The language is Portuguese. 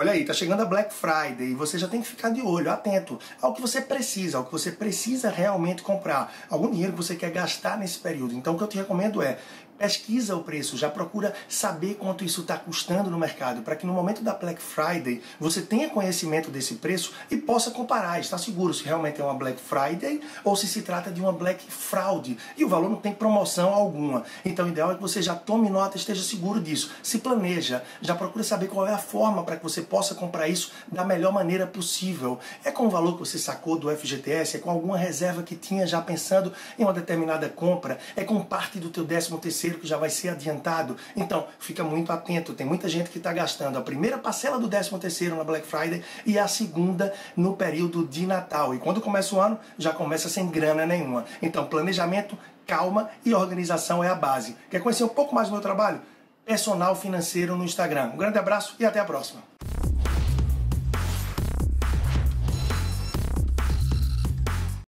Olha aí, tá chegando a Black Friday e você já tem que ficar de olho, atento ao que você precisa, ao que você precisa realmente comprar, algum dinheiro que você quer gastar nesse período. Então, o que eu te recomendo é pesquisa o preço, já procura saber quanto isso está custando no mercado, para que no momento da Black Friday você tenha conhecimento desse preço e possa comparar, estar seguro se realmente é uma Black Friday ou se se trata de uma Black Fraud. E o valor não tem promoção alguma. Então o ideal é que você já tome nota, esteja seguro disso. Se planeja, já procura saber qual é a forma para que você possa comprar isso da melhor maneira possível. É com o valor que você sacou do FGTS, é com alguma reserva que tinha já pensando em uma determinada compra, é com parte do teu décimo terceiro que já vai ser adiantado. Então, fica muito atento. Tem muita gente que está gastando a primeira parcela do 13 terceiro na Black Friday e a segunda no período de Natal. E quando começa o ano, já começa sem grana nenhuma. Então, planejamento, calma e organização é a base. Quer conhecer um pouco mais do meu trabalho? Personal Financeiro no Instagram. Um grande abraço e até a próxima.